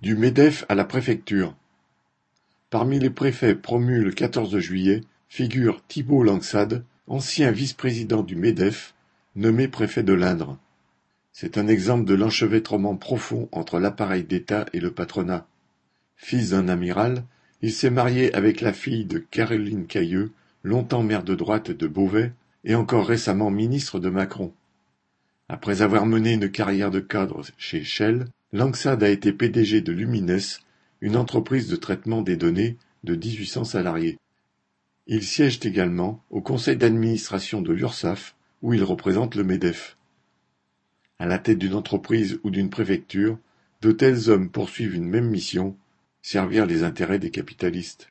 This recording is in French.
Du MEDEF à la préfecture. Parmi les préfets promus le quatorze juillet figure Thibault Langsade, ancien vice-président du MEDEF, nommé préfet de l'Indre. C'est un exemple de l'enchevêtrement profond entre l'appareil d'État et le patronat. Fils d'un amiral, il s'est marié avec la fille de Caroline Cailleux, longtemps maire de droite de Beauvais et encore récemment ministre de Macron. Après avoir mené une carrière de cadre chez Shell, Langsad a été PDG de Lumines, une entreprise de traitement des données de 1800 salariés. Il siège également au conseil d'administration de l'URSSAF, où il représente le MEDEF. À la tête d'une entreprise ou d'une préfecture, de tels hommes poursuivent une même mission, servir les intérêts des capitalistes.